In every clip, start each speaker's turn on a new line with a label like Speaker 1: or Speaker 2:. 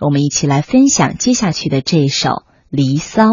Speaker 1: 我们一起来分享接下去的这首《离骚》。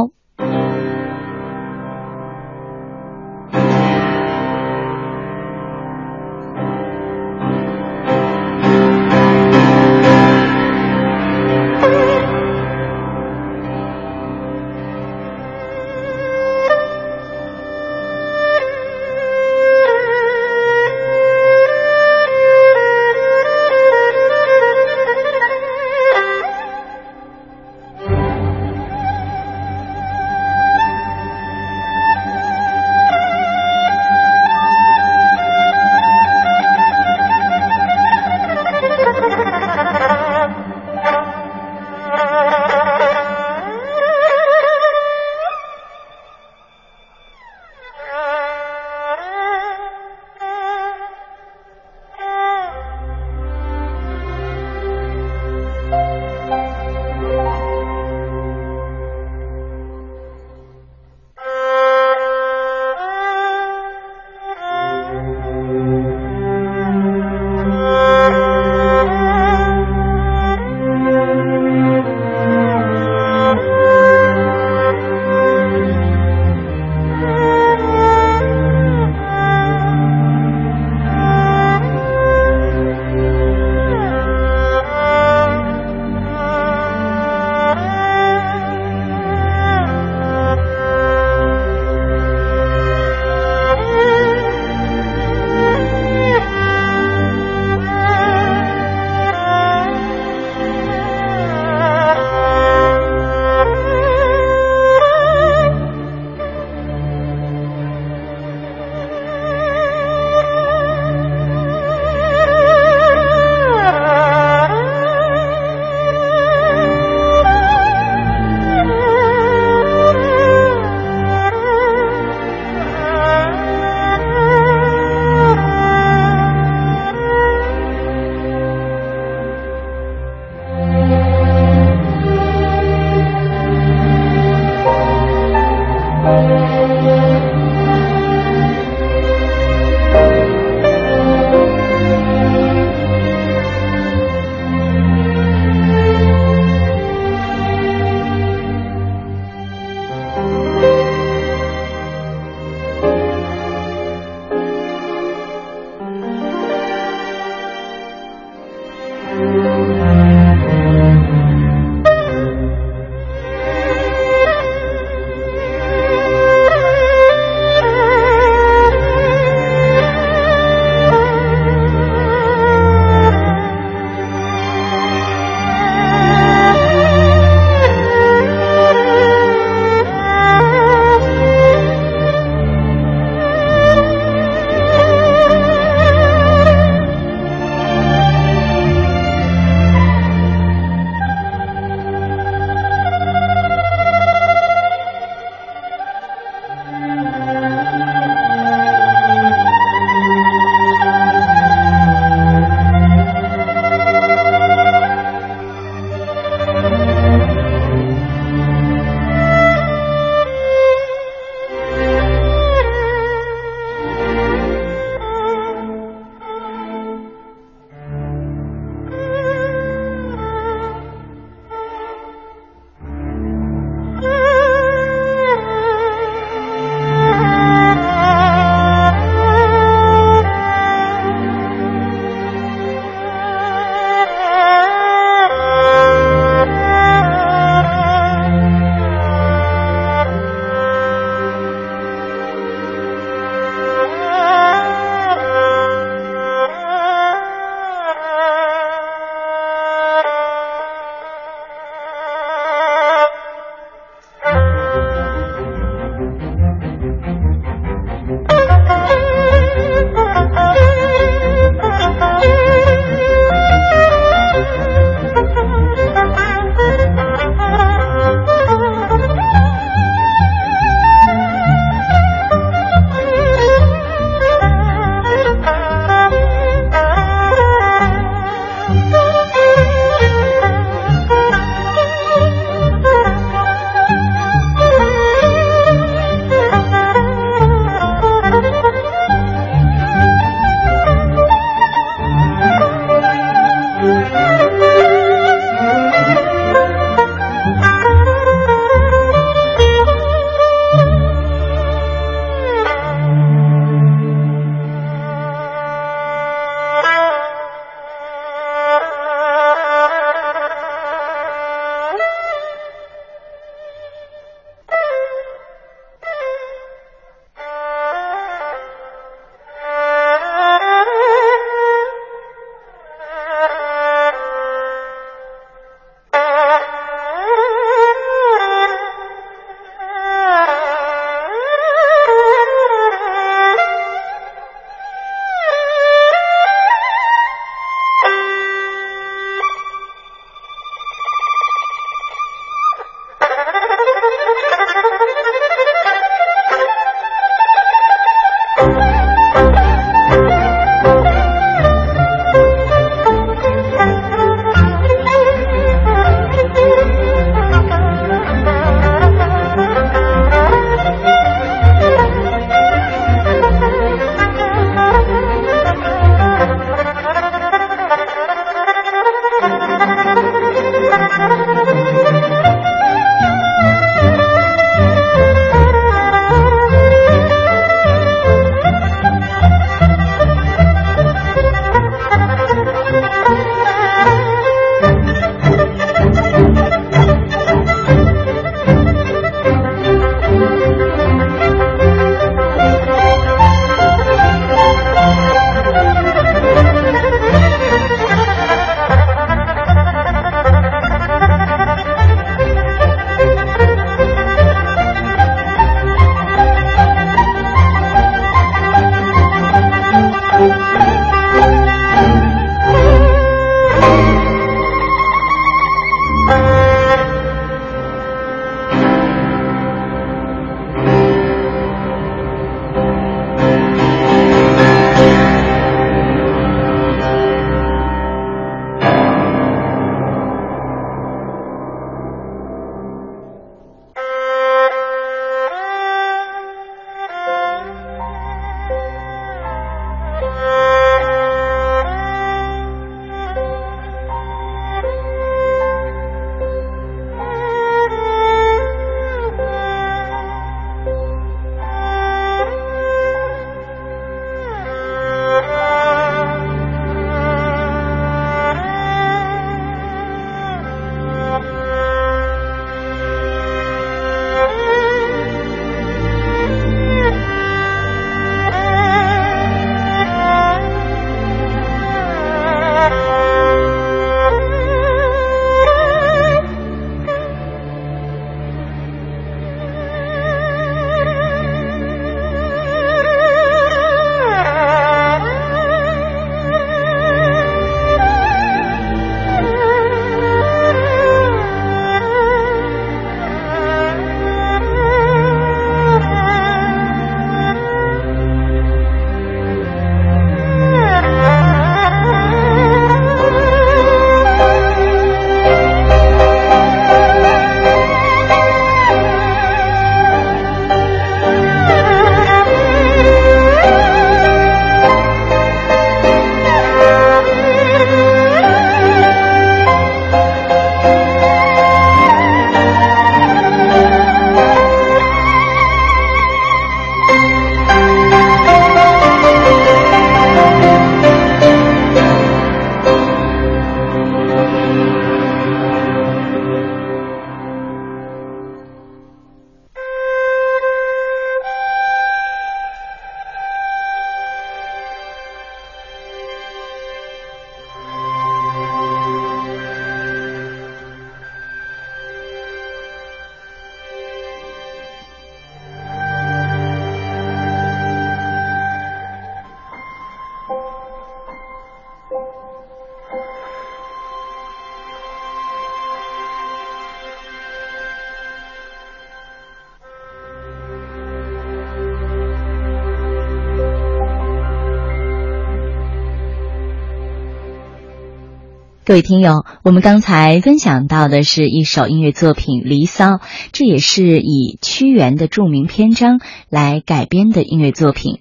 Speaker 1: 各位听友，我们刚才分享到的是一首音乐作品《离骚》，这也是以屈原的著名篇章来改编的音乐作品。